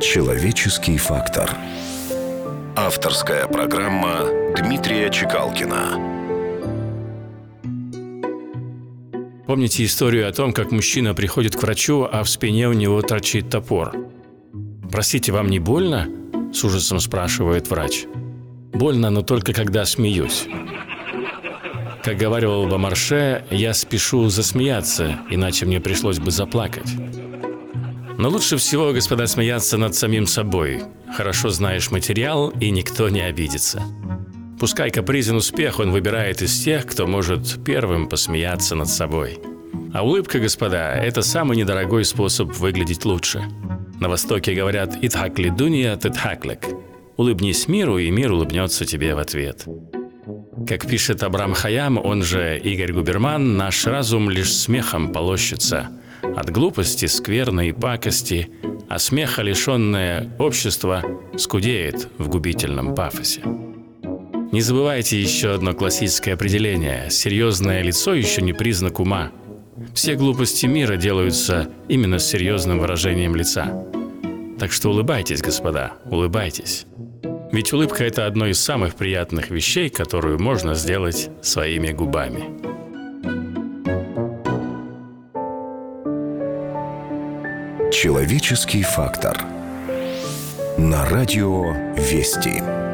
Человеческий фактор. Авторская программа Дмитрия Чекалкина. Помните историю о том, как мужчина приходит к врачу, а в спине у него торчит топор? «Простите, вам не больно?» – с ужасом спрашивает врач. «Больно, но только когда смеюсь». Как говаривал Бомарше, я спешу засмеяться, иначе мне пришлось бы заплакать. Но лучше всего, господа, смеяться над самим собой. Хорошо знаешь материал, и никто не обидится. Пускай капризен успех, он выбирает из тех, кто может первым посмеяться над собой. А улыбка, господа, это самый недорогой способ выглядеть лучше. На Востоке говорят «Итхакли дуния, титхаклик». Улыбнись миру, и мир улыбнется тебе в ответ. Как пишет Абрам Хаям, он же Игорь Губерман, наш разум лишь смехом полощется. От глупости, скверной и пакости, а смеха лишенное общество скудеет в губительном пафосе. Не забывайте еще одно классическое определение. Серьезное лицо еще не признак ума. Все глупости мира делаются именно с серьезным выражением лица. Так что улыбайтесь, господа, улыбайтесь. Ведь улыбка – это одно из самых приятных вещей, которую можно сделать своими губами. Человеческий фактор. На радио «Вести».